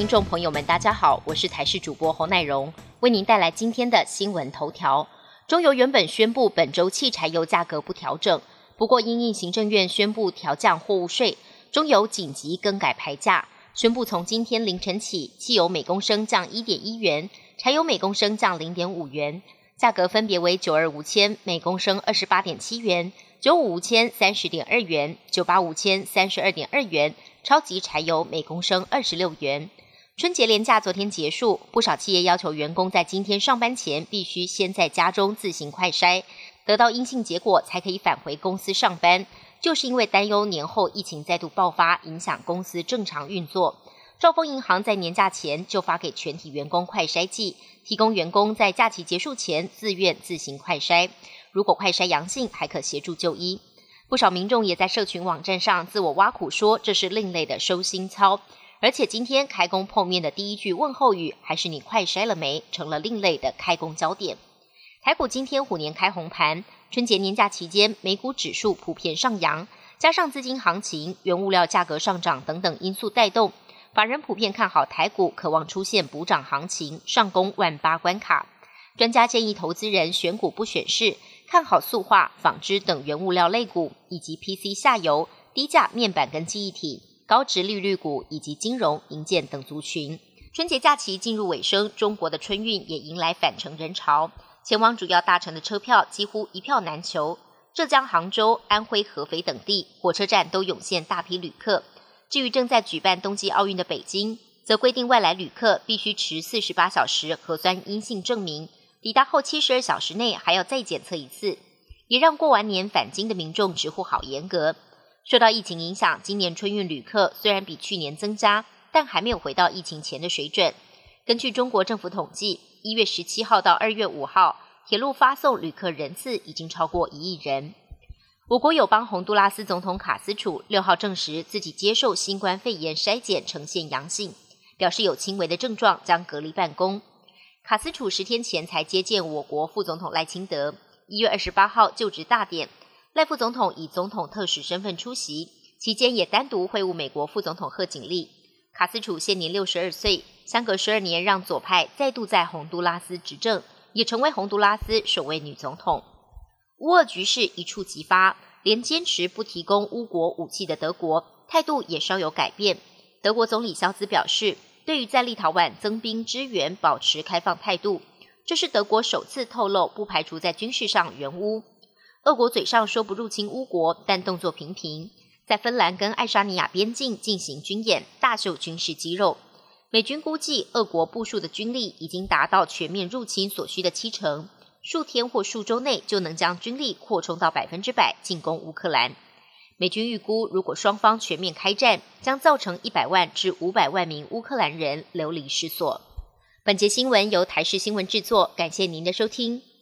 听众朋友们，大家好，我是台视主播侯乃荣，为您带来今天的新闻头条。中油原本宣布本周汽柴油价格不调整，不过因应行政院宣布调降货物税，中油紧急更改牌价，宣布从今天凌晨起，汽油每公升降一点一元，柴油每公升降零点五元，价格分别为九二五千每公升二十八点七元，九五五千三十点二元，九八五千三十二点二元，超级柴油每公升二十六元。春节连假昨天结束，不少企业要求员工在今天上班前必须先在家中自行快筛，得到阴性结果才可以返回公司上班。就是因为担忧年后疫情再度爆发，影响公司正常运作。兆丰银行在年假前就发给全体员工快筛剂，提供员工在假期结束前自愿自行快筛，如果快筛阳性，还可协助就医。不少民众也在社群网站上自我挖苦，说这是另类的收心操。而且今天开工碰面的第一句问候语，还是你快筛了没，成了另类的开工焦点。台股今天虎年开红盘，春节年假期间美股指数普遍上扬，加上资金行情、原物料价格上涨等等因素带动，法人普遍看好台股，渴望出现补涨行情，上攻万八关卡。专家建议投资人选股不选市，看好塑化、纺织等原物料类股，以及 PC 下游、低价面板跟记忆体。高值利率股以及金融、银建等族群。春节假期进入尾声，中国的春运也迎来返程人潮，前往主要大城的车票几乎一票难求。浙江杭州、安徽合肥等地火车站都涌现大批旅客。至于正在举办冬季奥运的北京，则规定外来旅客必须持四十八小时核酸阴性证明，抵达后七十二小时内还要再检测一次，也让过完年返京的民众直呼好严格。受到疫情影响，今年春运旅客虽然比去年增加，但还没有回到疫情前的水准。根据中国政府统计，一月十七号到二月五号，铁路发送旅客人次已经超过一亿人。我国友邦洪都拉斯总统卡斯楚六号证实自己接受新冠肺炎筛检呈现阳性，表示有轻微的症状，将隔离办公。卡斯楚十天前才接见我国副总统赖清德，一月二十八号就职大典。赖副总统以总统特使身份出席，期间也单独会晤美国副总统贺锦丽。卡斯楚现年六十二岁，相隔十二年让左派再度在洪都拉斯执政，也成为洪都拉斯首位女总统。乌俄局势一触即发，连坚持不提供乌国武器的德国态度也稍有改变。德国总理肖兹表示，对于在立陶宛增兵支援保持开放态度，这是德国首次透露不排除在军事上援乌。俄国嘴上说不入侵乌国，但动作频频，在芬兰跟爱沙尼亚边境进行军演，大秀军事肌肉。美军估计，俄国部署的军力已经达到全面入侵所需的七成，数天或数周内就能将军力扩充到百分之百进攻乌克兰。美军预估，如果双方全面开战，将造成一百万至五百万名乌克兰人流离失所。本节新闻由台视新闻制作，感谢您的收听。